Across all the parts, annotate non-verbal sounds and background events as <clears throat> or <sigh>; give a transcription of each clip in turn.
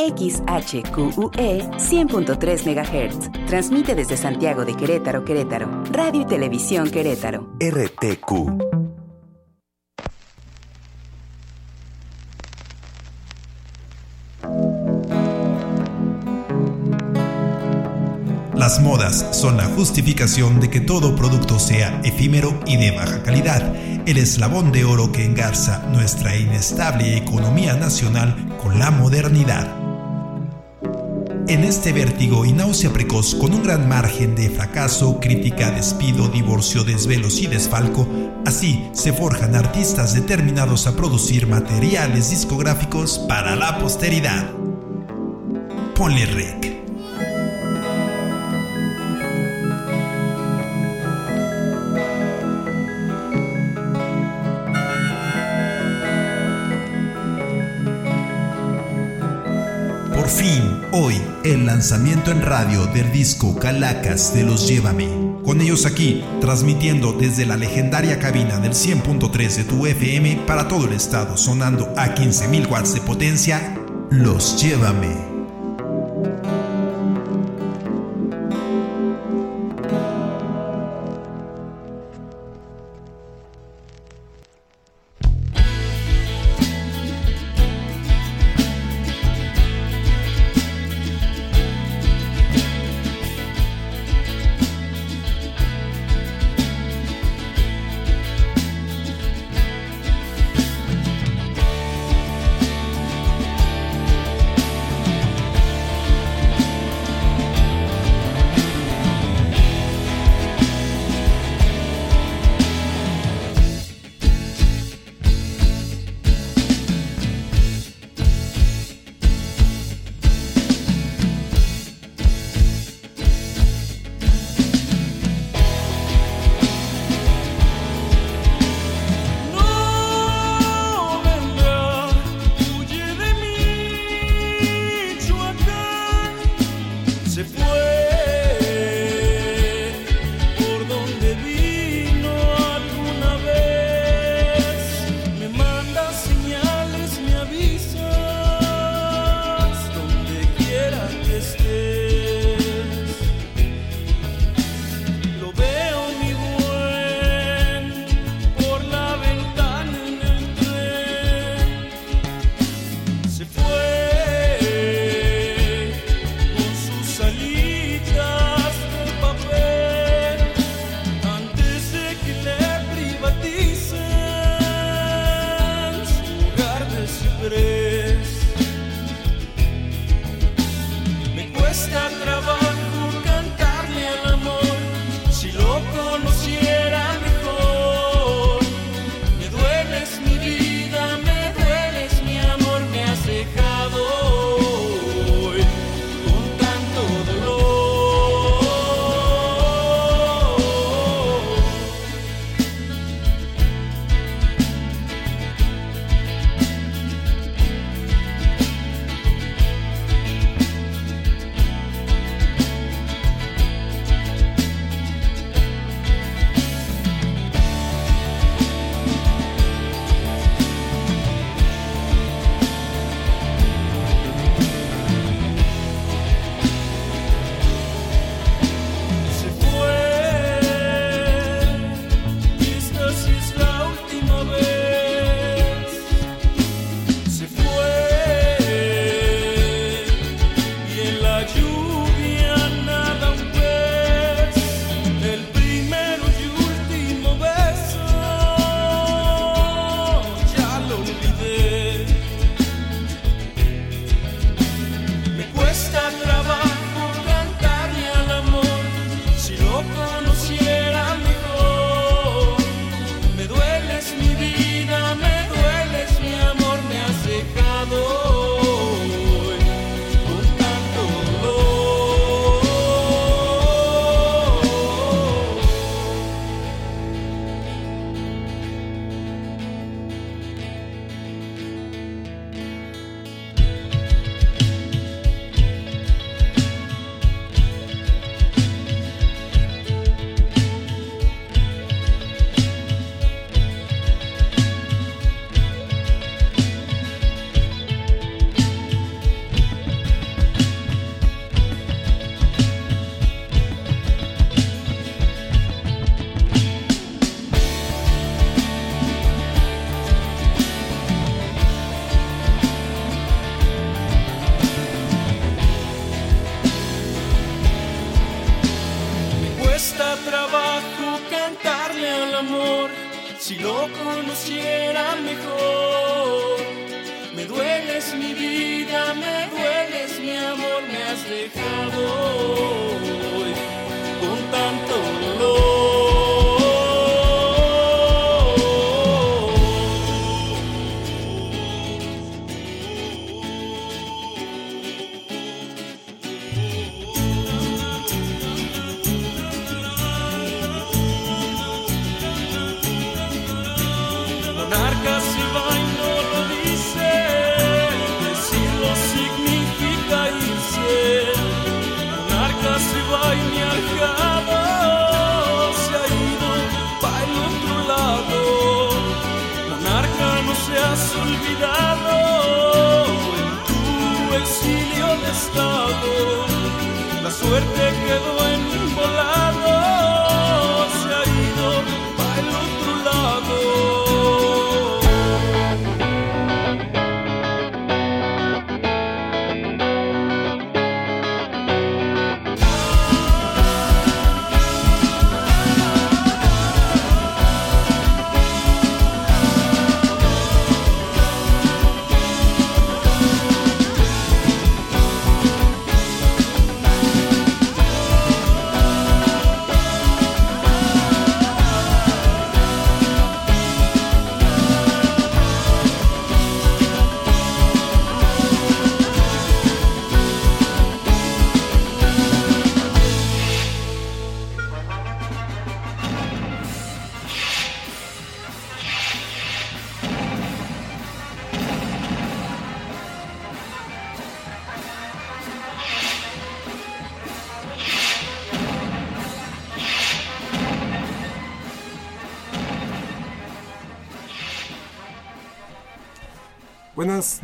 XHQUE 100.3 MHz. Transmite desde Santiago de Querétaro, Querétaro. Radio y Televisión Querétaro. RTQ. Las modas son la justificación de que todo producto sea efímero y de baja calidad, el eslabón de oro que engarza nuestra inestable economía nacional con la modernidad. En este vértigo y náusea precoz, con un gran margen de fracaso, crítica, despido, divorcio, desvelos y desfalco, así se forjan artistas determinados a producir materiales discográficos para la posteridad. Ponle rec. Por fin, hoy, el lanzamiento en radio del disco Calacas de los Llévame. Con ellos aquí, transmitiendo desde la legendaria cabina del 100.3 de tu FM para todo el estado, sonando a 15.000 watts de potencia, Los Llévame. Lo conociera mejor.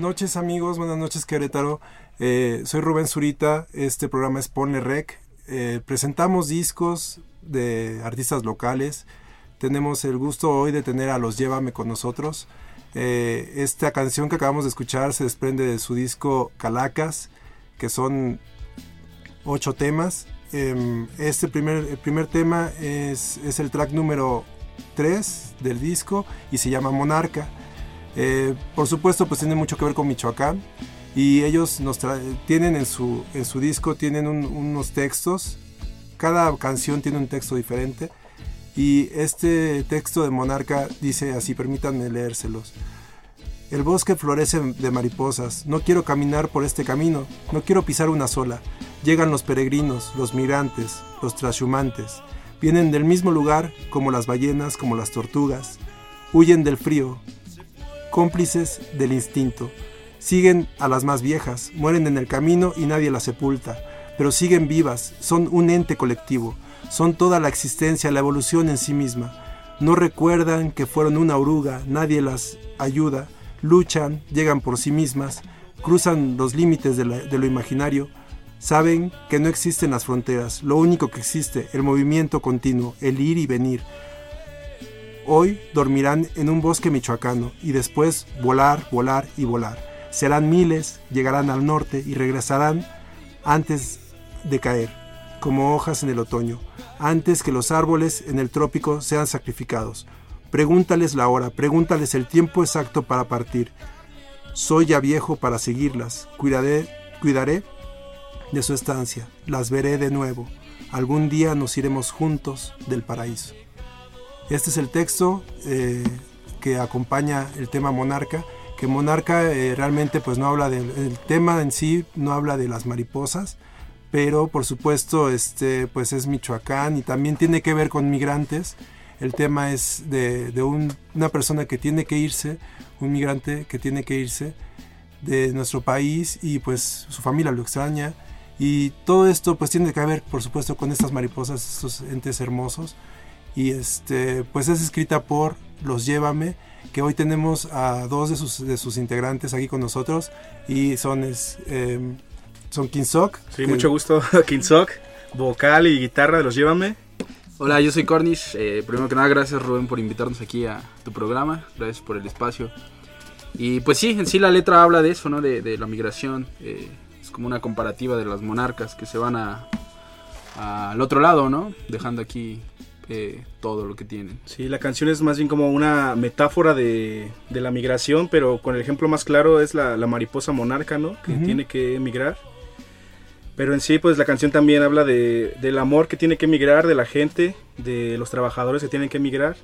Noches amigos, buenas noches Querétaro. Eh, soy Rubén Zurita, este programa es Ponle Rec. Eh, presentamos discos de artistas locales. Tenemos el gusto hoy de tener a los Llévame con nosotros. Eh, esta canción que acabamos de escuchar se desprende de su disco Calacas, que son ocho temas. Em, este primer, el primer tema es, es el track número 3 del disco y se llama Monarca. Eh, por supuesto, pues tiene mucho que ver con Michoacán y ellos nos tienen en su, en su disco tienen un- unos textos. Cada canción tiene un texto diferente y este texto de Monarca dice así, permítanme leérselos. El bosque florece de mariposas. No quiero caminar por este camino. No quiero pisar una sola. Llegan los peregrinos, los migrantes, los trashumantes. Vienen del mismo lugar como las ballenas, como las tortugas. Huyen del frío, cómplices del instinto. Siguen a las más viejas, mueren en el camino y nadie las sepulta, pero siguen vivas, son un ente colectivo, son toda la existencia, la evolución en sí misma. No recuerdan que fueron una oruga, nadie las ayuda, luchan, llegan por sí mismas, cruzan los límites de, de lo imaginario, saben que no existen las fronteras, lo único que existe, el movimiento continuo, el ir y venir, Hoy dormirán en un bosque michoacano y después volar, volar y volar. Serán miles, llegarán al norte y regresarán antes de caer, como hojas en el otoño, antes que los árboles en el trópico sean sacrificados. Pregúntales la hora, pregúntales el tiempo exacto para partir. Soy ya viejo para seguirlas, cuidaré, cuidaré de su estancia, las veré de nuevo. Algún día nos iremos juntos del paraíso. Este es el texto eh, que acompaña el tema Monarca, que Monarca eh, realmente pues no habla del el tema en sí, no habla de las mariposas, pero por supuesto este pues es Michoacán y también tiene que ver con migrantes. El tema es de, de un- una persona que tiene que irse, un migrante que tiene que irse de nuestro país y pues su familia lo extraña y todo esto pues tiene que ver por supuesto con estas mariposas, estos entes hermosos y este pues es escrita por Los Llévame que hoy tenemos a dos de sus, de sus integrantes aquí con nosotros y son es, em, son Kinsok Sí, que- mucho gusto, <laughs> Kinsok, vocal y guitarra de los Llévame. Hola, yo soy Cornish. Eh, primero que nada, gracias Rubén por invitarnos aquí a tu programa. Gracias por el espacio. Y pues sí, en sí la letra habla de eso, ¿no? De, de la migración. Eh, es como una comparativa de las monarcas que se van a- al otro lado, ¿no? Dejando aquí eh, todo lo que tienen. Sí, la canción es más bien como una metáfora de, de la migración, pero con el ejemplo más claro es la, la mariposa monarca, ¿no? Que tiene que emigrar. Pero en sí, pues la canción también habla de, del amor que tiene que emigrar, de la gente, de los trabajadores que tienen que emigrar.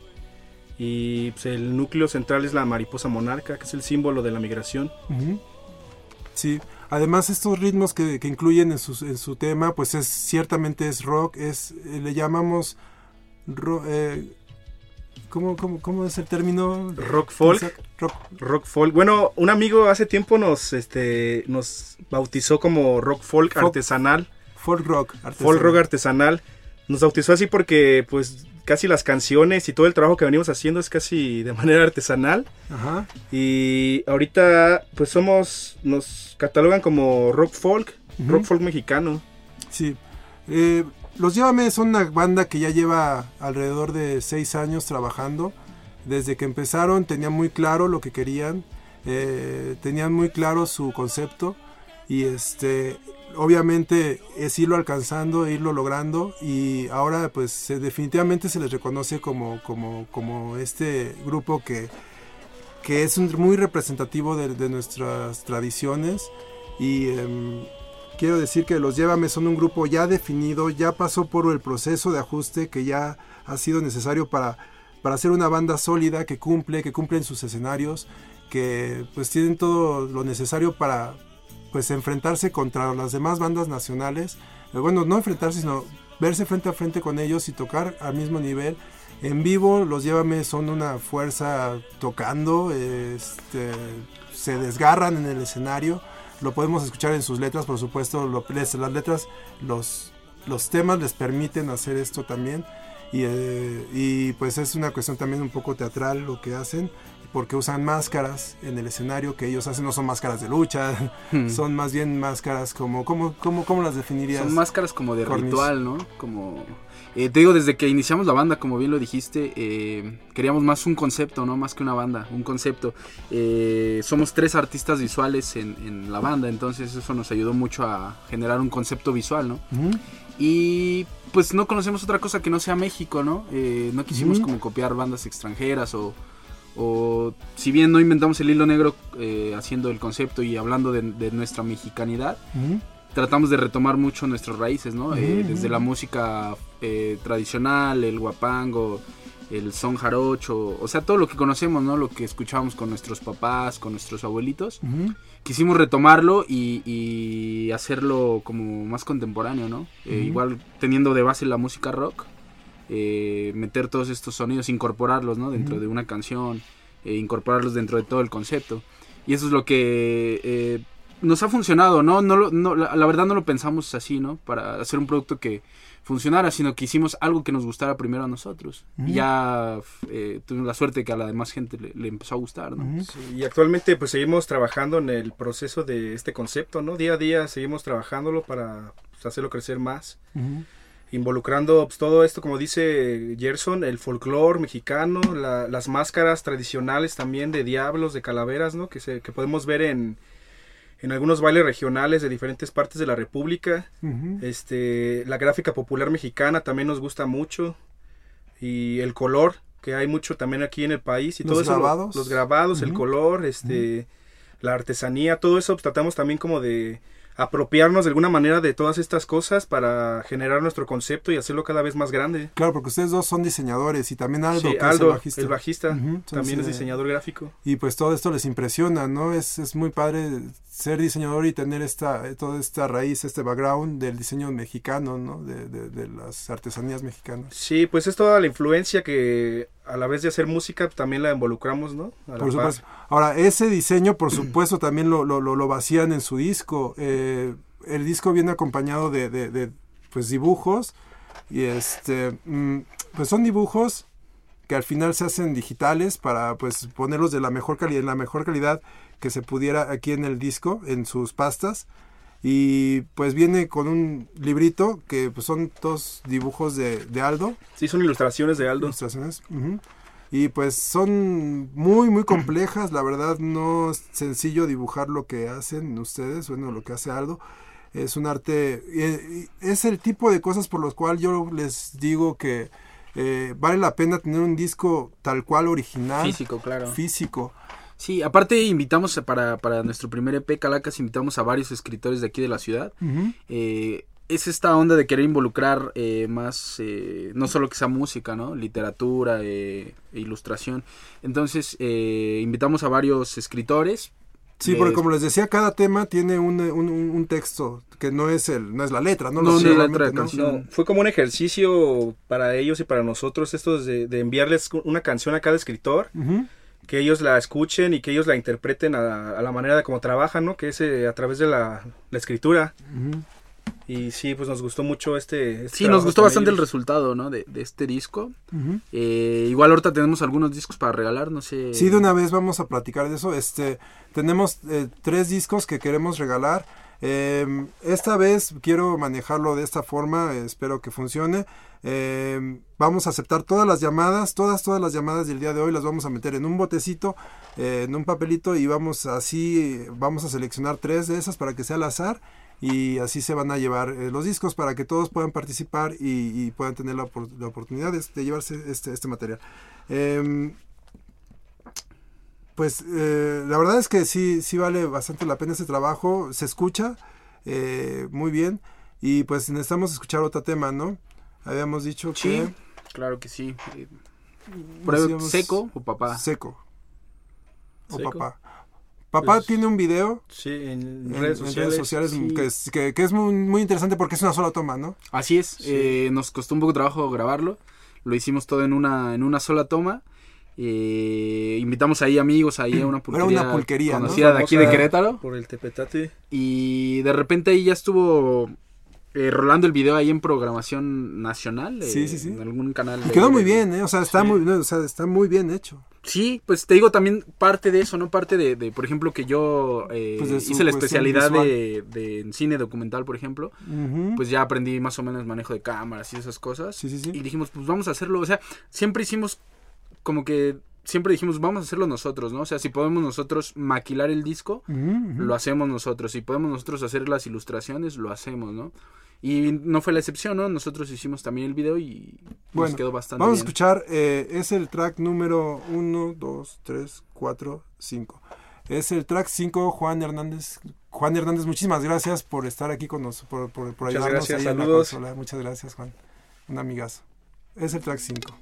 Y pues, el núcleo central es la mariposa monarca, que es el símbolo de la migración. Sí, además estos ritmos que, que incluyen en su, en su tema, pues es ciertamente es rock, es le llamamos ro- eh, ¿cómo, cómo, cómo es el término? Rock folk. Rock, Rock folk. Bueno, un amigo hace tiempo nos, este, nos bautizó como rock folk Folk. artesanal. folk rock, folk artesanal. rock artesanal. Nos bautizó así porque pues casi las canciones y todo el trabajo que venimos haciendo es casi de manera artesanal. Ajá. Y ahorita pues somos, nos catalogan como rock folk, rock folk mexicano. Sí. Eh, los Llévame son una banda que ya lleva alrededor de seis años trabajando. Desde que empezaron tenían muy claro lo que querían, eh, tenían muy claro su concepto y este, obviamente es irlo alcanzando, irlo logrando y ahora pues definitivamente se les reconoce como, como, como este grupo que, que es muy representativo de, de nuestras tradiciones y em, quiero decir que los Llévame son un grupo ya definido, ya pasó por el proceso de ajuste que ya ha sido necesario para, para ser una banda sólida que cumple, que cumple en sus escenarios, que pues tienen todo lo necesario para pues enfrentarse contra las demás bandas nacionales. Eh, Bueno, no enfrentarse, sino verse frente a frente con ellos y tocar al mismo nivel. En vivo, los Llévame son una fuerza tocando, este, se desgarran en el escenario. Lo podemos escuchar en sus letras, por supuesto. Lo, les- las letras, los, los temas les permiten hacer esto también. Y, eh, y pues es una cuestión también un poco teatral lo que hacen, porque usan máscaras en el escenario que ellos hacen, no son máscaras de lucha, <laughs> son más bien máscaras como, ¿cómo, cómo, cómo las definirías? Son máscaras como de ritual, ¿no? Como... eh, te digo, desde que iniciamos la banda, como bien lo dijiste, eh, queríamos más un concepto, ¿no? Más que una banda, un concepto. Eh, somos tres artistas visuales en, en la banda, entonces eso nos ayudó mucho a generar un concepto visual, ¿no? Y pues no conocemos otra cosa que no sea México, ¿no? No quisimos como copiar bandas extranjeras o, o si bien no inventamos el hilo negro haciendo el concepto y hablando de, de nuestra mexicanidad, tratamos de retomar mucho nuestras raíces, ¿no? Desde la música eh, tradicional, el guapango, el son jarocho, o sea, todo lo que conocemos, ¿no? Lo que escuchábamos con nuestros papás, con nuestros abuelitos. Quisimos retomarlo y, y hacerlo como más contemporáneo, ¿no? Eh. Igual teniendo de base la música rock, eh, meter todos estos sonidos, incorporarlos, ¿no? Dentro de una canción, eh, incorporarlos dentro de todo el concepto. Y eso es lo que nos ha funcionado, ¿no? no, lo- no la, la verdad no lo pensamos así, ¿no? Para hacer un producto que funcionara, sino que hicimos algo que nos gustara primero a nosotros. Ujú. Y ya eh, tuvimos la suerte que a la demás gente le, le empezó a gustar. Sí, y actualmente pues seguimos trabajando en el proceso de este concepto, ¿no? Día a día seguimos trabajándolo para pues, hacerlo crecer más. Ujú. involucrando pues, todo esto, como dice Gerson, el folclore mexicano, la- las máscaras tradicionales también de diablos, de calaveras, ¿no? Que, se, que podemos ver en, en algunos bailes regionales de diferentes partes de la República. Este, la gráfica popular mexicana también nos gusta mucho. Y el color, que hay mucho también aquí en el país. Y Los todo eso, lo- grabados. los grabados, el color, este, la artesanía, todo eso pues, tratamos también como de apropiarnos de alguna manera de todas estas cosas para generar nuestro concepto y hacerlo cada vez más grande. Claro, porque ustedes dos son diseñadores y también Aldo, Sí, que es Aldo, el bajista. el bajista, también es dise- diseñador gráfico. Y pues todo esto les impresiona, ¿no? Es, es muy padre ser diseñador y tener esta, toda esta raíz, este background del diseño mexicano, ¿no? De, de- de las artesanías mexicanas. Sí, pues es toda la influencia que a la vez de hacer música también la involucramos, ¿no? A Por par. supuesto. Ahora, ese diseño, por <clears throat> supuesto, también lo, lo, lo, lo vacían en su disco. Eh, el disco viene acompañado de, de, de, pues dibujos y este mm, pues son dibujos que al final se hacen digitales para pues ponerlos de la mejor calidad en la mejor calidad que se pudiera aquí en el disco en sus pastas y pues viene con un librito que pues, son dos dibujos de, de Aldo Sí, son ilustraciones de Aldo. ilustraciones. ujú. Y pues son muy, muy complejas. La verdad no es sencillo dibujar lo que hacen ustedes, bueno, lo que hace Aldo. Es un arte, y es el tipo de cosas por los cuales yo les digo que eh, vale la pena tener un disco tal cual original. Físico, claro. Físico. Sí, aparte invitamos para, para nuestro primer EP Calacas, invitamos a varios escritores de aquí de la ciudad. Eh, es esta onda de querer involucrar eh, más, eh, no solo que sea música, ¿no? Literatura, eh, e ilustración. Entonces, eh, invitamos a varios escritores. Sí, Les- porque como les decía, cada tema tiene un, un- un- un texto que no es el no es la letra, ¿no? No, Lo no sé, es la letra de ¿no? canción. No, fue como un ejercicio para ellos y para nosotros esto de, de enviarles una canción a cada escritor. Que ellos la escuchen y que ellos la interpreten a, a la manera de cómo trabajan, ¿no? Que es eh, a través de la, la escritura. Y sí, pues nos gustó mucho este... este Sí, nos gustó bastante el resultado, ¿no? De, de este disco. Eh, igual ahorita tenemos algunos discos para regalar, no sé. Sí, de una vez vamos a platicar de eso. Este, tenemos eh, tres discos que queremos regalar. Eh, esta vez quiero manejarlo de esta forma, eh, espero que funcione. Eh, vamos a aceptar todas las llamadas, todas, todas las llamadas del día de hoy las vamos a meter en un botecito, eh, en un papelito y vamos así, vamos a seleccionar tres de esas para que sea al azar y así se van a llevar eh, los discos para que todos puedan participar y, puedan tener la, opor- la oportunidad de, llevarse este, este material. Em, pues eh, la verdad es que sí, sí vale bastante la pena ese trabajo, se escucha muy bien y pues necesitamos escuchar otro tema, ¿no? Habíamos dicho Sí, que... claro que sí. Eh, ahí, decíamos ¿Seco o papá? Seco. O Seco. papá. Papá Pues, tiene un video Sí, en, en, redes en sociales. redes sociales sí. que, es, que, que es muy, muy interesante porque es una sola toma, ¿no? Así es, eh, nos costó un poco de trabajo grabarlo, lo hicimos todo en una, en una sola toma. eh, invitamos ahí amigos, ahí a una <clears throat> Era pulquería, una pulquería, ¿no? conocida de aquí de Querétaro. Por el Tepetate. Y de repente ahí ya estuvo eh, rolando el video ahí en programación nacional. eh, Sí, sí, sí. En algún canal. Y de- quedó muy bien, ¿eh? O sea, está, Sí. muy, no, o sea, está muy bien hecho. Sí, pues te digo también parte de eso, ¿no? Parte de, de, por ejemplo, que yo eh, Pues hice la especialidad de, de cine documental, por ejemplo. Pues ya aprendí más o menos manejo de cámaras y esas cosas. Sí, sí, sí. Y dijimos, pues vamos a hacerlo. O sea, siempre hicimos como que. Siempre dijimos, vamos a hacerlo nosotros, ¿no? O sea, si podemos nosotros maquilar el disco, Ujú, ujú. lo hacemos nosotros. Si podemos nosotros hacer las ilustraciones, lo hacemos, ¿no? Y no fue la excepción, ¿no? Nosotros hicimos también el video y Bueno, nos quedó bastante Vamos a bien. escuchar, eh, es el track número 1, 2, 3, 4, 5. Es el track 5, Juan Hernández. Juan Hernández, muchísimas gracias por estar aquí con nosotros, por, por, por Muchas ayudarnos gracias, ahí en la saludos. consola. Muchas gracias, Juan. Un amigazo. Es el track 5.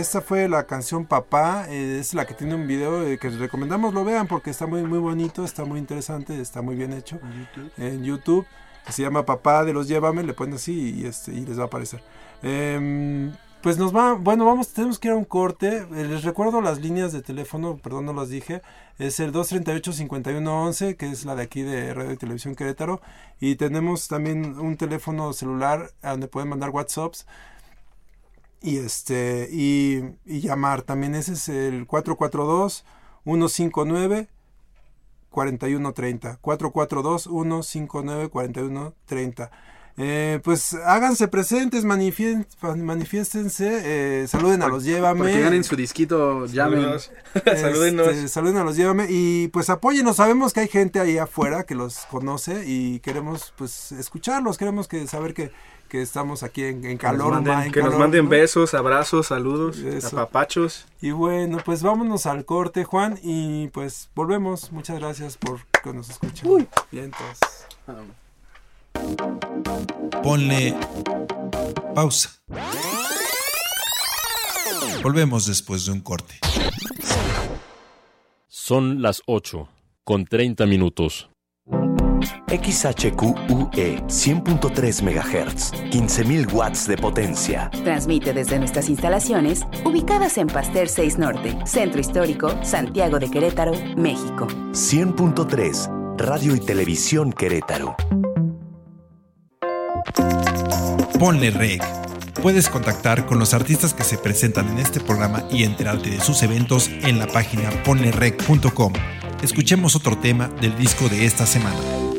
Esta fue la canción Papá, eh, es la que tiene un video eh, que les recomendamos lo vean porque está muy muy bonito, está muy interesante, está muy bien hecho en YouTube. Se llama Papá de los Llévame, le ponen así y, este, y les va a aparecer. Em, pues nos va, bueno, vamos, tenemos que ir a un corte. Eh, Les recuerdo las líneas de teléfono, perdón, no las dije. Es el 238-5111, que es la de aquí de Radio y Televisión Querétaro. Y tenemos también un teléfono celular a donde pueden mandar WhatsApps y este y, y llamar. También ese es el 442 159 4130. 442 159 4130. Eh, pues háganse presentes, manifien- manifiéstense, eh, saluden a los llévame. Para que ganen su disquito, llamen. <laughs> Este, Salúdenos. saluden a los llévame y pues apóyenos. Sabemos que hay gente ahí afuera que los conoce y queremos pues escucharlos. Queremos que saber que, que estamos aquí en, calor. ma, manden, en que nos manden ¿no? besos, abrazos, saludos, Eso. apapachos. Y bueno, pues vámonos al corte, Juan, y pues volvemos. Muchas gracias por que nos escuchen. Bien, entonces. Ponle pausa. Volvemos después de un corte. Son las 8, con 30 minutos. XHQUE 100.3 MHz, 15.000 watts de potencia. Transmite desde nuestras instalaciones ubicadas en Pasteur 6 Norte, Centro Histórico, Santiago de Querétaro, México. 100.3 Radio y Televisión Querétaro. Ponle Rec. Puedes contactar con los artistas que se presentan en este programa y enterarte de sus eventos en la página ponlerec.com. Escuchemos otro tema del disco de esta semana.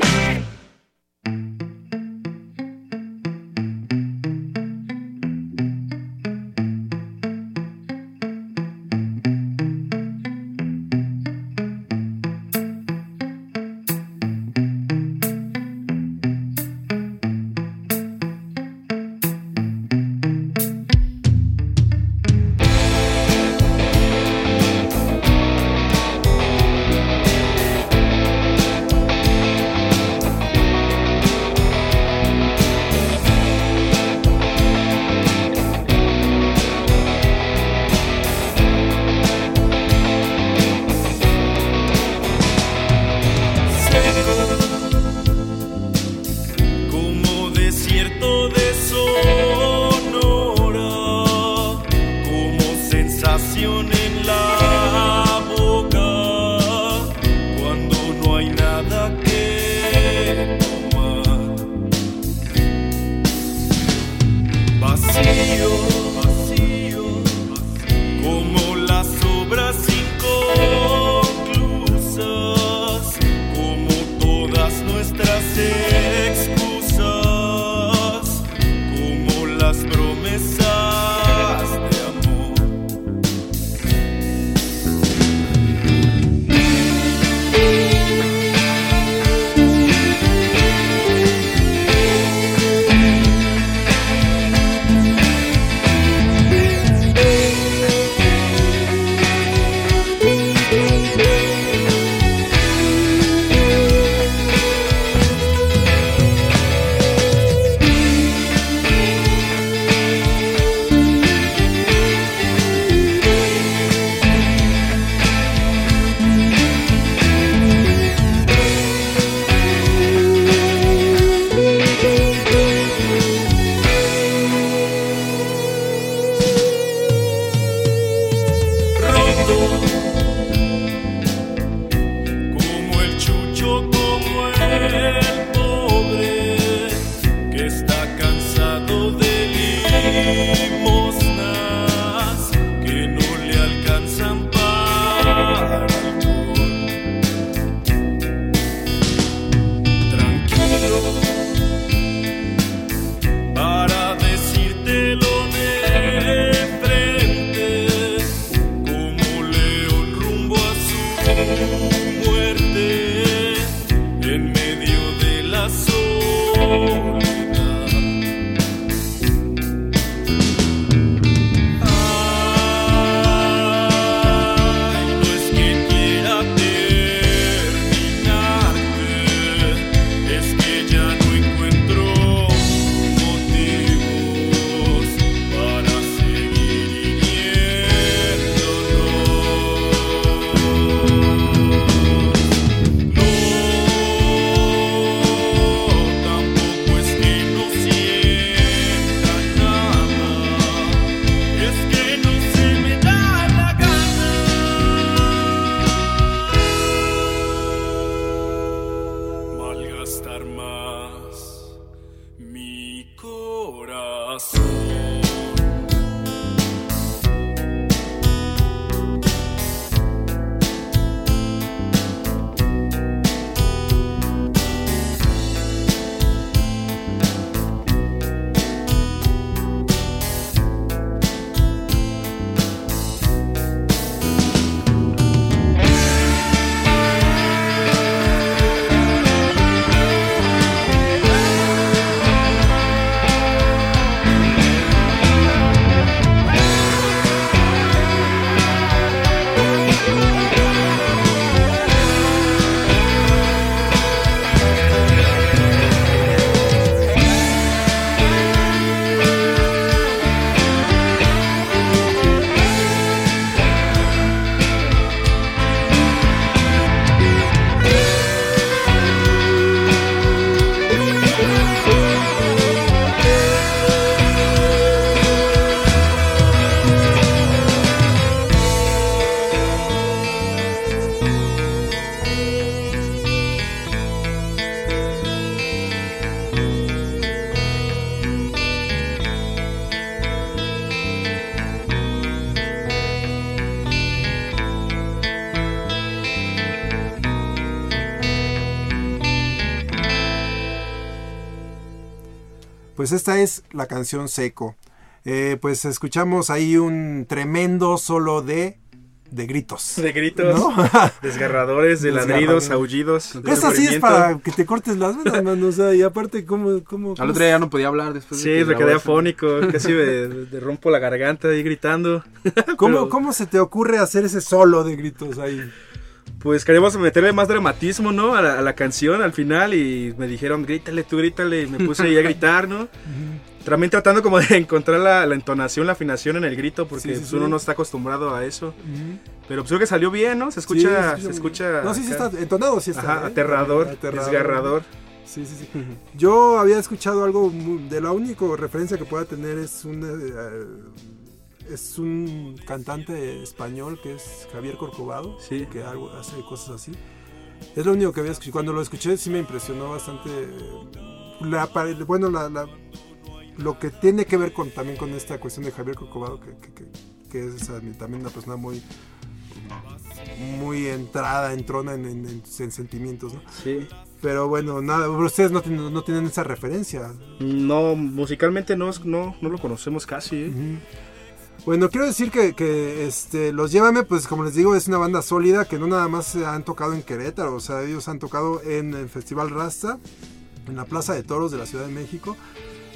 Pues esta es la canción Seco. Eh, pues escuchamos ahí un tremendo solo de, de gritos. De gritos, ¿No? <laughs> desgarradores, de ladridos, aullidos. Esa sí es para que te cortes las venas, <laughs> mano. O sea, y aparte, ¿cómo? cómo Al otro día ya no podía hablar después de Sí, me quedé afónico, casi me, me rompo la garganta ahí gritando. <laughs> ¿Cómo, Pero, ¿Cómo se te ocurre hacer ese solo de gritos ahí? Pues queríamos meterle más dramatismo, ¿no? A la, a la canción al final y me dijeron, grítale, tú grítale, y me puse ahí a gritar, ¿no? También tratando como de <laughs> encontrar la, la entonación, la afinación en el grito, porque Sí, sí, pues, sí. uno no está acostumbrado a eso. Pero pues creo que salió bien, ¿no? Se escucha, se escucha... No, sí, sí está entonado, sí está. Ajá, ¿eh? aterrador, Aterrador. desgarrador. Sí, sí, sí. Yo había escuchado algo de la única referencia que pueda tener es un eh, es un cantante español que es Javier Corcovado, Sí. que algo, hace cosas así. Es lo único que había escuchado. Cuando lo escuché sí me impresionó bastante. La, pare- bueno, la, la- lo que tiene que ver con también con esta cuestión de Javier Corcovado, que, que- que- que es o sea, también una persona muy muy entrada, entrona en, en- en- en sentimientos, ¿no? Sí. Pero bueno, nada, ustedes no tienen, no tienen esa referencia. No, musicalmente no, no, no lo conocemos casi, ¿eh? Bueno, quiero decir que, que, este, los Llévame, pues como les digo, es una banda sólida que no nada más se han tocado en Querétaro, o sea, ellos han tocado en el Festival Rasta, en la Plaza de Toros de la Ciudad de México,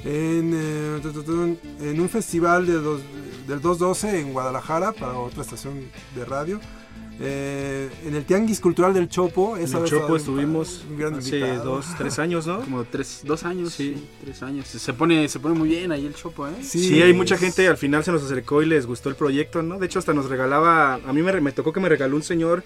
en, eh, un festival de dos- del 212 en Guadalajara para otra estación de radio. Eh, en el Tianguis Cultural del Chopo, En esa el vez Chopo estuvimos hace invitado. dos, tres años, ¿no? Como tres, dos años, Sí. sí. tres años. Se pone, se pone muy bien ahí el chopo, ¿eh? Sí, hay mucha gente, al final se nos acercó y les gustó el proyecto, ¿no? De hecho, hasta nos regalaba, a mí me, me tocó que me regaló un señor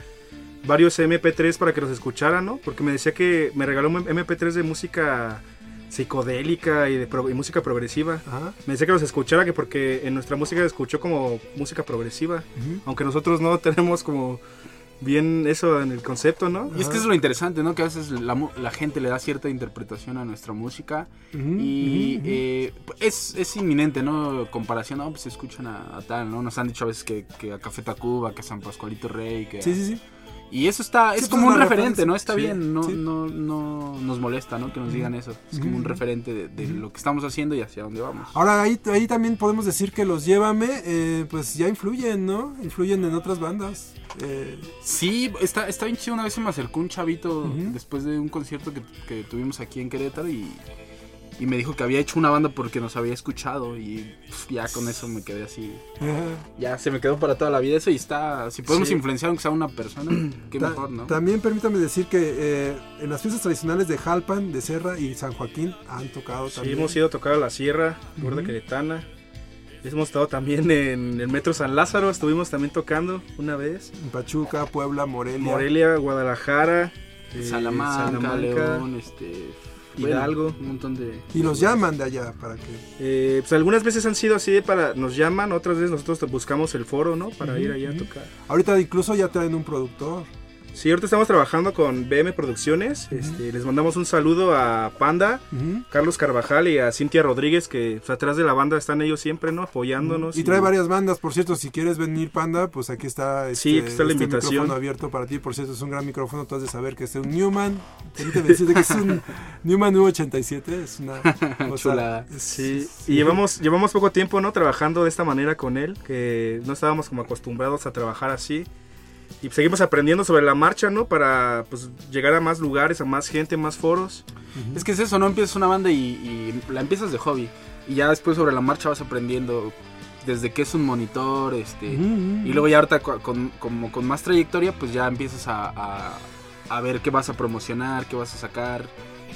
varios MP3 para que los escuchara, ¿no? Porque me decía que me regaló un MP3 de música psicodélica y de pro- y música progresiva. Ajá. Me decía que los escuchara que porque en nuestra música se escuchó como música progresiva, aunque nosotros no <laughs> tenemos como bien eso en el concepto, ¿no? Y es que eso es lo interesante, ¿no? Que a veces la, la gente le da cierta interpretación a nuestra música y eh, es, es inminente, ¿no? Comparación, no, pues escuchan a, a tal, ¿no? Nos han dicho a veces que, que a Café Tacuba, que a San Pascualito Rey, que... Sí, sí, sí. Y eso está, es pues, como un referente, referencia. ¿no? Está Sí, bien, no, sí. no, no nos molesta, ¿no? Que nos digan eso. Es como un referente de, de lo que estamos haciendo y hacia dónde vamos. Ahora ahí, ahí también podemos decir que los Llévame, eh, pues ya influyen, ¿no? Influyen en otras bandas. Eh, Sí, está, está bien chido. Una vez se me acercó un chavito después de un concierto que, que tuvimos aquí en Querétaro y, y me dijo que había hecho una banda porque nos había escuchado y ya con eso me quedé así. Ya se me quedó para toda la vida eso y está... Si podemos Sí. influenciar aunque sea una persona, qué ta- mejor, ¿no? También permítame decir que eh, en las fiestas tradicionales de Jalpan, de Serra y San Joaquín han tocado Sí, también. hemos ido a tocar a la Sierra, Gorda. Queretana. Hemos estado también en el Metro San Lázaro, estuvimos también tocando una vez. En Pachuca, Puebla, Morelia. Morelia, Guadalajara, eh, Salamanca, Salamanca, León, este... Hidalgo. bueno, un montón de... Y los llaman de allá para que... Eh, pues algunas veces han sido así para nos llaman, otras veces nosotros buscamos el foro, ¿no? Para ir allá a tocar. Ahorita incluso ya traen un productor. Sí, ahorita estamos trabajando con BM Producciones. este, les mandamos un saludo a Panda. Carlos Carvajal y a Cintia Rodríguez, que pues, atrás de la banda están ellos siempre, ¿no? Apoyándonos. Y trae varias bandas, por cierto, si quieres venir, Panda, pues aquí está, Sí, este, aquí está la este invitación. micrófono abierto para ti, por cierto, es un gran micrófono, tú has de saber que es un Newman, permíteme decirte que es un <laughs> Newman U87, es una <laughs> cosa... Chulada. es- Sí, y llevamos, llevamos poco tiempo, ¿no? Trabajando de esta manera con él, que no estábamos como acostumbrados a trabajar así. Y seguimos aprendiendo sobre la marcha, ¿no? Para pues, llegar a más lugares, a más gente, más foros. Es que es eso, no empiezas una banda y, y la empiezas de hobby. Y ya después sobre la marcha vas aprendiendo desde qué es un monitor, este... Y luego ya ahorita con, como con más trayectoria, pues ya empiezas a, a- a ver qué vas a promocionar, qué vas a sacar,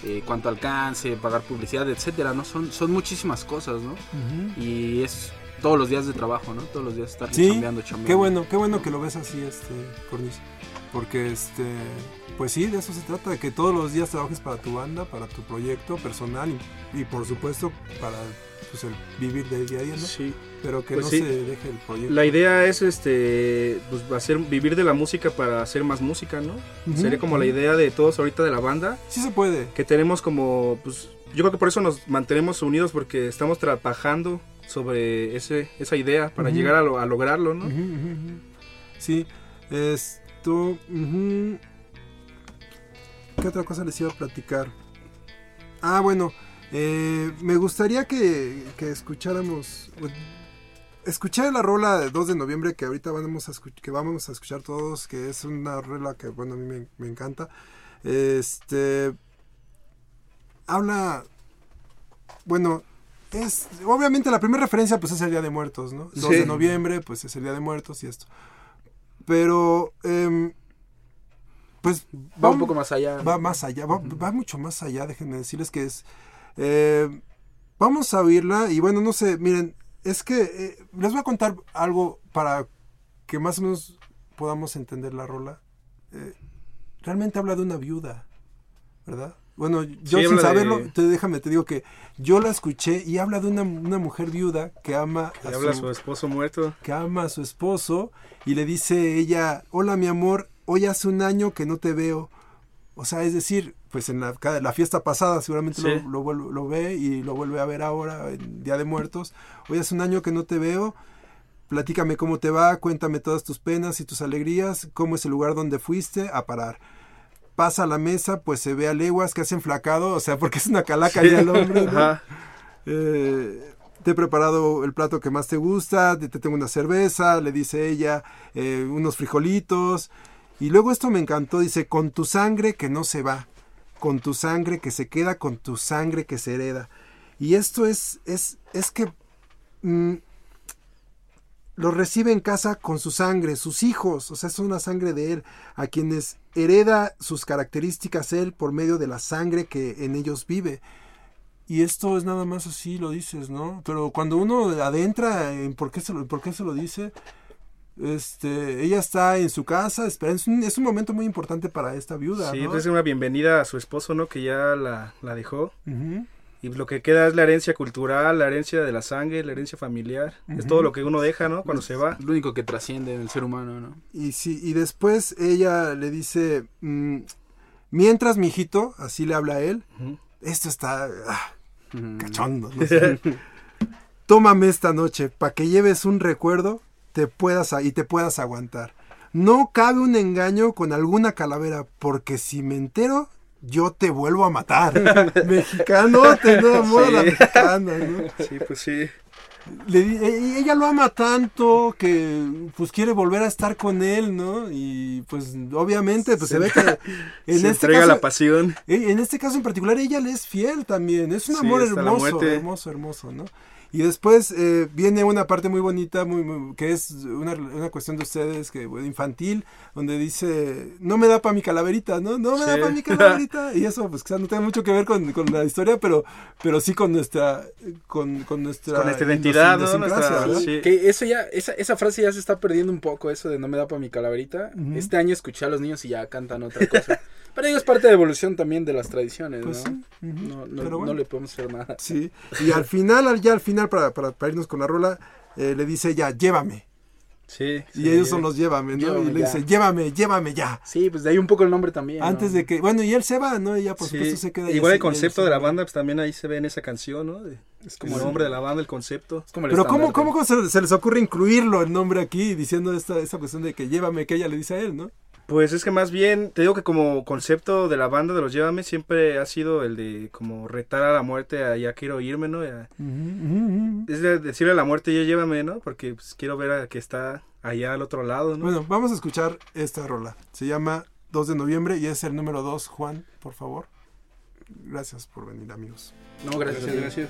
eh, cuánto alcance, pagar publicidad, etcétera, ¿no? Son, son muchísimas cosas, ¿no? Ujú. Y es todos los días de trabajo, ¿no? Todos los días estar Sí, chambeando, chambeando. Qué bueno, qué bueno que lo ves así, este, Cornish. Porque, este, pues sí, de eso se trata, de que todos los días trabajes para tu banda, para tu proyecto personal y, y por supuesto para pues, el vivir del día a día, ¿no? Sí. Pero que Pues no sí. se deje el proyecto. La idea es este pues hacer vivir de la música para hacer más música, ¿no? Sería como la idea de todos ahorita de la banda, Sí se puede. que tenemos como pues yo creo que por eso nos mantenemos unidos porque estamos trabajando sobre ese esa idea para llegar a, lo- a lograrlo, ¿no? Ujú, ujú, ujú. ¿Qué otra cosa les iba a platicar? Ah, bueno, eh, me gustaría que, que escucháramos... bueno, Escuché la rola de 2 de noviembre que ahorita vamos a, que vamos a escuchar todos, que es una rola que, bueno, a mí me, me encanta. Este... Habla... Bueno, es... Obviamente la primera referencia pues es el Día de Muertos, ¿no? 2 Sí. de noviembre, pues es el Día de Muertos y esto. Pero... em, pues Va un poco más allá. va más allá, va, va mucho más allá, déjenme decirles que es... eh, vamos a oírla y bueno, no sé, miren, es que eh, les voy a contar algo para que más o menos podamos entender la rola. Eh, realmente habla de una viuda, ¿verdad? Bueno, yo Sí, sin de- saberlo, te, déjame, te digo que yo la escuché y habla de una, una mujer viuda que ama Que a habla su- su esposo muerto. que ama a su esposo y le dice ella, hola mi amor, hoy hace un año que no te veo. O sea, es decir, pues en la, fiesta pasada seguramente Sí. lo, lo ve y lo vuelve a ver ahora, en Día de Muertos. Hoy hace un año que no te veo. Platícame cómo te va, cuéntame todas tus penas y tus alegrías, cómo es el lugar donde fuiste a parar. Pasa a la mesa, pues se ve a leguas que hacen flacado, o sea, porque es una calaca ya el hombre, ¿no? Eh, te he preparado el plato que más te gusta, te, te tengo una cerveza, le dice ella, eh, unos frijolitos. Y luego esto me encantó, dice, con tu sangre que no se va, con tu sangre que se queda, con tu sangre que se hereda. Y esto es, es, es que mm, lo recibe en casa con su sangre, sus hijos, o sea, es una sangre de él, a quienes hereda sus características él por medio de la sangre que en ellos vive. Y esto es nada más así, lo dices, ¿no? Pero cuando uno adentra en por qué se lo, por qué se lo dice, este, ella está en su casa, espera, es un, es un momento muy importante para esta viuda, Sí, ¿no? entonces una bienvenida a su esposo, ¿no? Que ya la, la dejó. Y lo que queda es la herencia cultural, la herencia de la sangre, la herencia familiar. Es todo lo que uno deja, ¿no? Cuando se va. Es lo único que trasciende en el ser humano, ¿no? Y sí, y después ella le dice, mm, mientras mi hijito, así le habla a él, esto está ah, cachondo, no <laughs> sé. Tómame esta noche para que lleves un recuerdo te puedas a- y te puedas aguantar. No cabe un engaño con alguna calavera, porque si me entero, yo te vuelvo a matar. <laughs> Mexicano, te enamora la Sí. mexicana, ¿no? Sí, pues sí. Le e- ella lo ama tanto que pues quiere volver a estar con él, ¿no? Y pues obviamente pues se, ve que en se este entrega caso la pasión. eh, En este caso en particular, ella le es fiel también. Es un Sí, amor la hermoso, hermoso, hermoso, ¿no? Y después eh, viene una parte muy bonita, muy, muy- que es una, una cuestión de ustedes, que bueno, infantil, donde dice, no me da para mi calaverita, ¿no? No me da para mi <laughs> calaverita. Y eso, pues quizás no tiene mucho que ver con, con la historia, pero, pero sí con nuestra, con, con nuestra, Con nuestra identidad, sí. Que eso ya, esa, esa frase ya se está perdiendo un poco, eso de no me da para mi calaverita. Ujú. Este año escuché a los niños y ya cantan otra cosa. <laughs> Pero digo, es parte de evolución también de las tradiciones, Pues ¿no? sí. No, no, Pero bueno. no le podemos hacer nada. Sí, y al final, al- ya al final, para, para, para irnos con la rola, eh, le dice ella, llévame. Sí. Y ellos son los llévame, ¿no? Llévame y le ya. dicen, llévame, llévame ya. Sí, pues de ahí un poco el nombre también. ¿no? Antes de que, bueno, y él se va, ¿no? Y ya por Sí. supuesto se queda. Igual el concepto de la banda, pues también ahí se ve en esa canción, ¿no? De- Es como el nombre de la banda, el concepto. es como el Pero ¿cómo, cómo se, se les ocurre incluirlo el nombre aquí diciendo esta, esta cuestión de que llévame que ella le dice a él, ¿no? Pues es que más bien, te digo que como concepto de la banda de los Llévame siempre ha sido el de como retar a la muerte a ya quiero irme, ¿no? Ya- Es de decirle a la muerte ya llévame, ¿no? Porque pues, quiero ver a que está allá al otro lado, ¿no? Bueno, vamos a escuchar esta rola. Se llama 2 de noviembre y es el número 2, Juan, por favor. Gracias por venir, amigos. No, gracias. Gracias.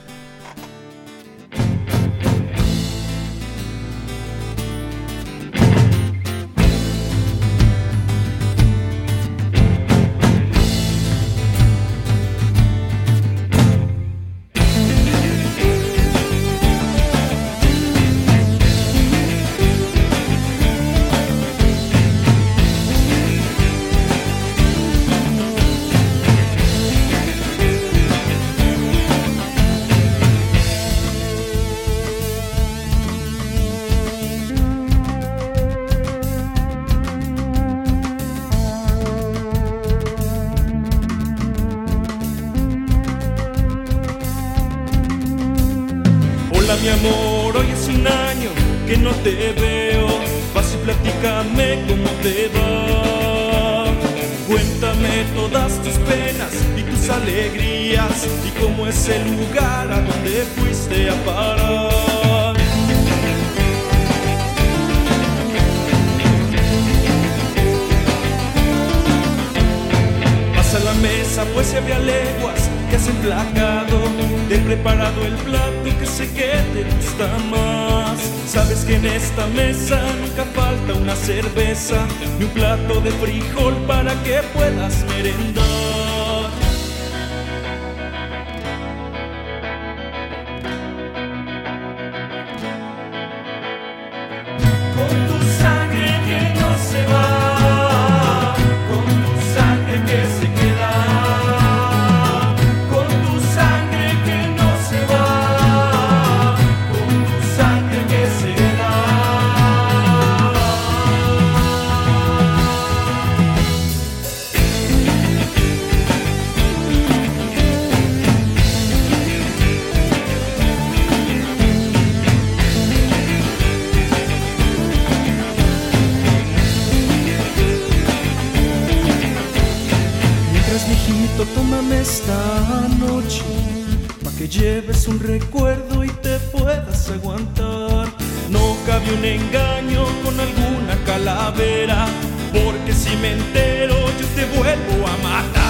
Esta noche, pa' que lleves un recuerdo y te puedas aguantar. No cabe un engaño con alguna calavera, porque si me entero yo te vuelvo a matar.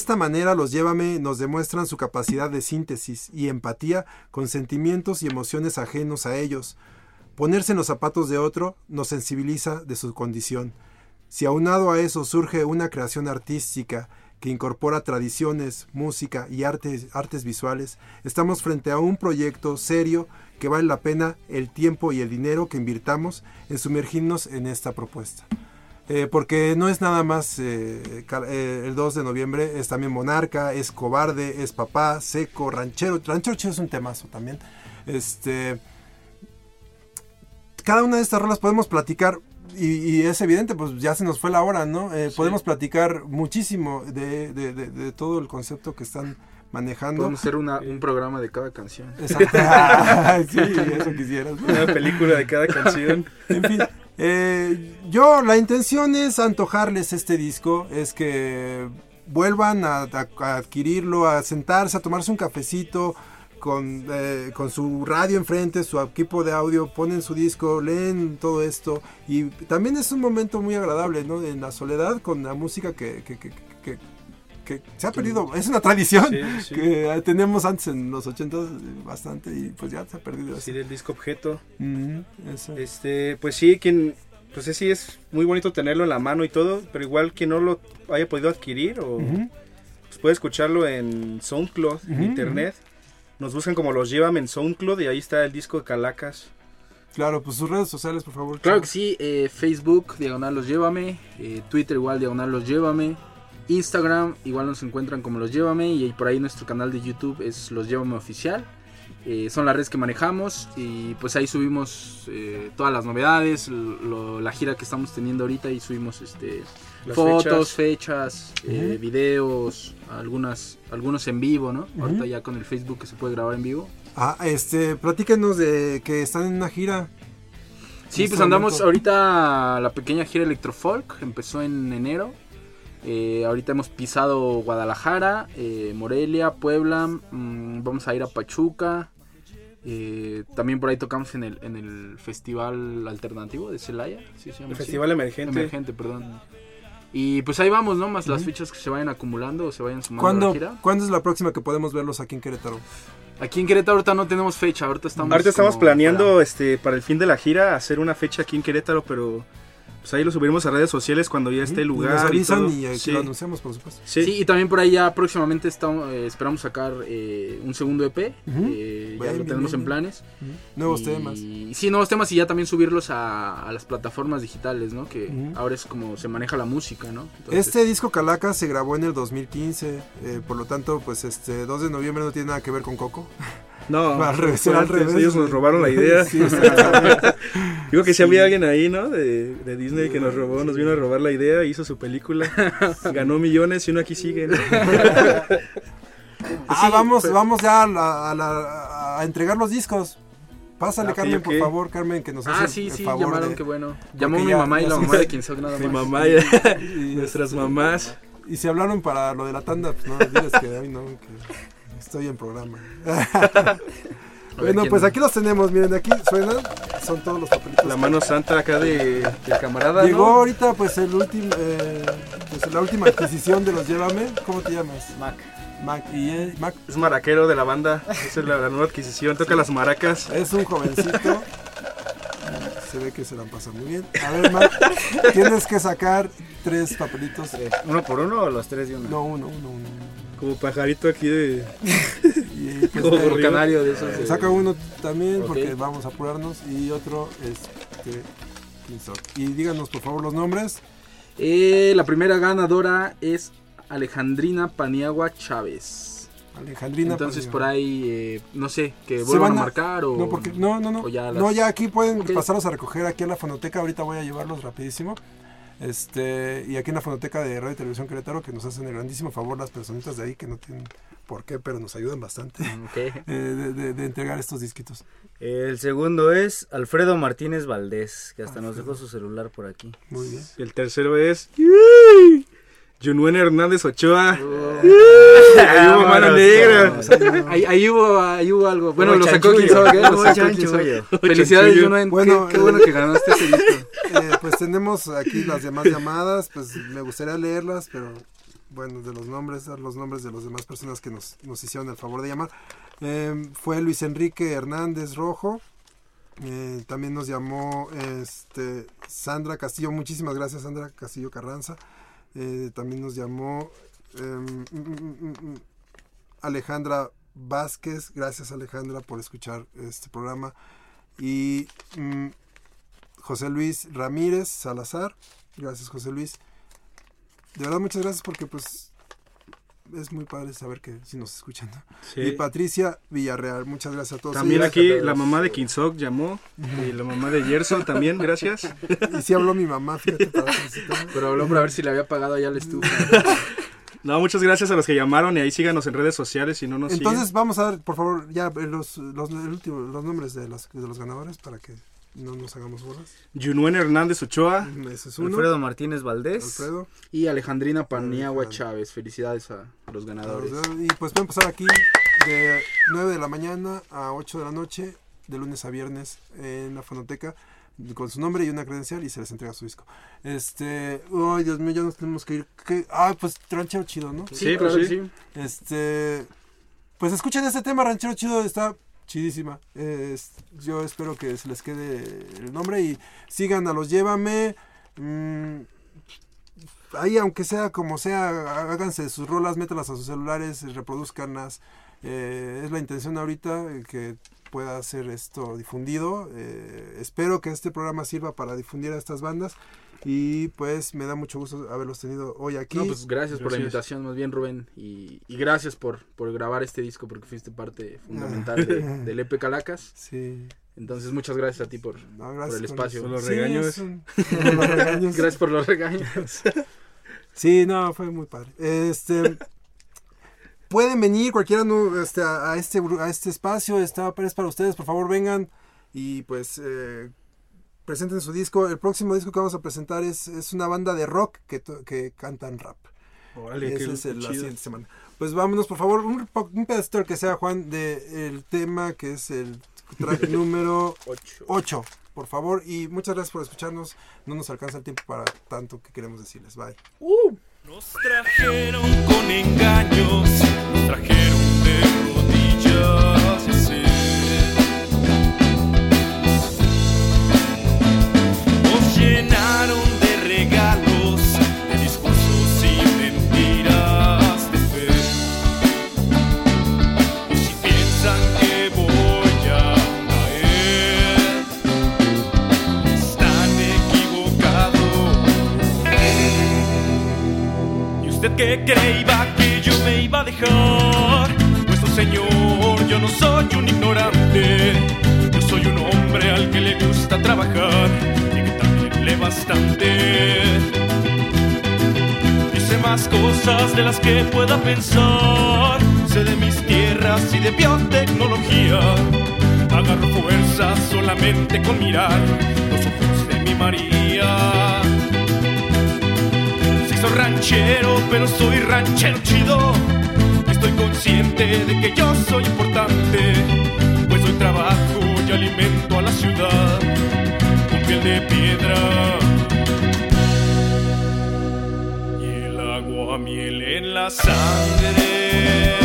Esta manera los Llévame nos demuestran su capacidad de síntesis y empatía con sentimientos y emociones ajenos a ellos. Ponerse en los zapatos de otro nos sensibiliza de su condición. Si aunado a eso surge una creación artística que incorpora tradiciones, música y artes, artes visuales, estamos frente a un proyecto serio que vale la pena el tiempo y el dinero que invirtamos en sumergirnos en esta propuesta. Eh, porque no es nada más eh, eh, el 2 de noviembre, es también Monarca, es Cobarde, es Papá, Seco, Ranchero. Ranchero chido es un temazo también. Este, cada una de estas rolas podemos platicar y, y es evidente, pues ya se nos fue la hora, ¿no? Eh, Podemos platicar muchísimo de, de- de- de todo el concepto que están manejando. Podemos hacer una- un programa de cada canción. Exacto. <laughs> Sí, eso quisieras. ¿no? Una película de cada canción. En fin, eh, yo la intención es antojarles este disco, es que vuelvan a, adquirirlo, a sentarse, a tomarse un cafecito con, eh, con su radio enfrente, su equipo de audio, ponen su disco, leen todo esto y también es un momento muy agradable, ¿no? En la soledad con la música que- que se ha perdido, es una tradición Sí, <laughs> sí. que teníamos antes en los 80 bastante y pues ya se ha perdido. Así del disco objeto. Eso. Este, pues sí, quien, pues sí, sí es muy bonito tenerlo en la mano y todo, pero igual quien no lo haya podido adquirir o pues puede escucharlo en SoundCloud, en internet. Nos buscan como los llevan en SoundCloud y ahí está el disco de Calacas. Claro, pues sus redes sociales, por favor. Claro que sí, eh, Facebook, Diagonal Los Llévame, eh, Twitter igual, Diagonal Los Llévame, Instagram igual nos encuentran como Los Llévame y por ahí nuestro canal de YouTube es Los Llévame Oficial. Eh, son las redes que manejamos y pues ahí subimos eh, todas las novedades, lo- la gira que estamos teniendo ahorita y subimos este Las fotos, fechas. fechas, eh, videos, algunas algunos en vivo, ¿no? Ahorita ya con el Facebook que se puede grabar en vivo. Ah, este, platíquenos de que están en una gira. Sí, pues este andamos ahorita la pequeña gira Electrofolk, empezó en enero. Eh, ahorita hemos pisado Guadalajara, eh, Morelia, Puebla, mm, vamos a ir a Pachuca. eh, también por ahí tocamos en el, en el festival alternativo de Celaya. ¿sí se llama El? Festival Emergente. Emergente, perdón. Y pues ahí vamos, ¿no? Más las Ujú. fechas que se vayan acumulando o se vayan sumando a la ¿Cuándo, gira. ¿Cuándo es la próxima que podemos verlos aquí en Querétaro? Aquí en Querétaro ahorita no tenemos fecha, ahorita estamos... Ahorita estamos planeando para- este para el fin de la gira hacer una fecha aquí en Querétaro, pero pues ahí lo subiremos a redes sociales cuando ya esté el Y lugar. Nos avisan todo. y, aquí Sí. lo anunciamos, por supuesto. Sí. Sí. y también por ahí ya próximamente estamos, eh, esperamos sacar eh, un segundo EP. Ujú. eh, ya Bien, lo tenemos bien, en bien. planes. Nuevos Y- temas. Sí, nuevos temas y ya también subirlos a, a las plataformas digitales, ¿no? Que Ujú. ahora es como se maneja la música, ¿no? Entonces, Este disco Calaca se grabó en el 2015, eh, por lo tanto, pues este 2 de noviembre no tiene nada que ver con Coco. <laughs> No, Al revés, fue al antes, revés, ellos nos robaron la idea. Sí. <laughs> Digo que si había alguien ahí, ¿no? De, de Disney que nos robó, nos vino a robar la idea, hizo su película, <laughs> ganó millones y uno aquí sigue. ¿no? Ah, vamos, vamos ya a, la- a la- a entregar los discos. Pásale, Ah, Carmen, por favor, Carmen, que nos Ah, hace sí, el sí, favor llamaron, de- qué bueno. Llamó porque mi ya- mamá y la se- mamá de quien nada más. Mi mamá y y, <laughs> nuestras mamás. y si hablaron para lo de la tanda, pues no, diles que, ay, no, que estoy en programa. <laughs> bueno, pues aquí los tenemos, miren, aquí suenan, son todos los papelitos. La mano santa acá de, camarada, Llegó ¿no? ahorita pues el último, eh, pues, la última adquisición de los Llévame. ¿Cómo te llamas? Mac. Mac. Y eh, Mac Es maraquero de la banda, esa es la, la nueva adquisición, toca las maracas. es un jovencito. Se ve que se la pasa muy bien. A ver, Mac, tienes que sacar tres papelitos. ¿Uno por uno o los tres de uno? No, uno, uno, uno. Como pajarito aquí de... Y pues, <laughs> Como eh, Como canario de esos. de- saca uno también porque vamos a apurarnos. Y otro este. Y díganos por favor los nombres. Eh, la primera ganadora es Alejandrina Paniagua Chávez. Alejandrina. Entonces por ahí, eh, no sé, que vuelvan van a a- marcar o... No, porque, no, no, ya No, ya aquí pueden pasarlos a recoger aquí a la fonoteca. Ahorita voy a llevarlos rapidísimo. Este, y aquí en la fonoteca de Radio y Televisión Querétaro, que nos hacen el grandísimo favor las personitas de ahí que no tienen por qué, pero nos ayudan bastante <laughs> eh, de, de- de entregar estos disquitos. El segundo es Alfredo Martínez Valdés, que hasta nos dejó su celular por aquí. Muy bien. El tercero es... Junuen Hernández Ochoa. <laughs> Ahí hubo mano negra. Ahí, ahí hubo, ahí hubo algo. Bueno, lo sacó quien sabe qué. Felicidades. Junuen. Bueno, qué, qué bueno <laughs> que ganaste ese disco. Eh, pues tenemos aquí las demás llamadas, pues me gustaría leerlas, pero bueno, de los nombres, dar los nombres de las demás personas que nos, hicieron el favor de llamar. Eh, fue Luis Enrique Hernández Rojo. Eh, también nos llamó este, Sandra Castillo. Muchísimas gracias, Sandra Castillo Carranza. Eh, también nos llamó em, mm, mm, mm, Alejandra Vázquez. Gracias, Alejandra, por escuchar este programa. Y José Luis Ramírez Salazar. Gracias, José Luis. De verdad, muchas gracias porque pues es muy padre saber que si nos escuchan. ¿no? Sí. Y Patricia Villarreal, muchas gracias a todos. También ellos. aquí la mamá de Kinsok llamó y la mamá de Gerson también, gracias. <laughs> Y sí habló mi mamá, fíjate, para. Pero habló para ver si le había pagado ya la estufa. <laughs> No, muchas gracias a los que llamaron y ahí síganos en redes sociales si no nos Entonces vamos a dar, por favor, ya los, los, el último- los nombres de, las, de los ganadores para que no nos hagamos bolas. Yunuen Hernández Ochoa, Ese es uno. Alfredo Martínez Valdés. Alfredo. Y Alejandrina Paniagua. Chávez. Felicidades a los ganadores. Y pues pueden pasar aquí de 9 de la mañana a 8 de la noche, de lunes a viernes, en la fonoteca, con su nombre y una credencial y se les entrega su disco. Este, ay Dios mío, ya nos tenemos que ir. ¿Qué? Ah, pues ranchero chido, ¿no? Sí, claro que sí. Este, pues escuchen este tema, ranchero chido, está chidísima. Yo espero que se les quede el nombre y sigan a los Llévame. mm, ahí, aunque sea como sea, háganse sus rolas, métalas a sus celulares, reproduzcanlas. Eh, es la intención ahorita eh, que pueda ser esto difundido. Eh, espero que este programa sirva para difundir a estas bandas. Y pues me da mucho gusto haberlos tenido hoy aquí. No, pues gracias, por la invitación, más bien Rubén. Y, y gracias por, por grabar este disco porque fuiste parte fundamental de- <laughs> del EP Calacas. Sí. Entonces muchas gracias a ti por, No, por el espacio. Por los Sí, regaños. es un- por los regaños. <laughs> Gracias por los regaños. <laughs> Sí, no, fue muy padre. Este pueden venir cualquiera no, este, a, a este a este espacio, está es para ustedes, por favor vengan y pues eh, presenten su disco. El próximo disco que vamos a presentar es, es una banda de rock que, que cantan rap. Órale, Ese es el, la siguiente semana. Pues vámonos, por favor, un, un pedacito que sea, Juan, del tema que es el track <laughs> número Ocho. 8, por favor. Y muchas gracias por escucharnos. No nos alcanza el tiempo para tanto que queremos decirles. Bye. Nos trajeron con engaños, ¿Y usted qué creía que yo me iba a dejar? No, señor, yo no soy un ignorante. Yo soy un hombre al que le gusta trabajar y que también lee bastante. Y sé más cosas de las que pueda pensar. Sé de mis tierras y de biotecnología. Agarro fuerza solamente con mirar los ojos de mi María. Soy ranchero, pero soy ranchero chido. Estoy consciente de que yo soy importante, pues doy trabajo y alimento a la ciudad con piel de piedra. Y el agua miel en la sangre.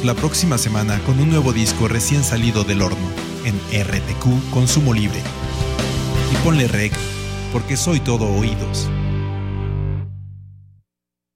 La próxima semana con un nuevo disco recién salido del horno en RTQ Consumo Libre. Y ponle rec, porque soy todo oídos.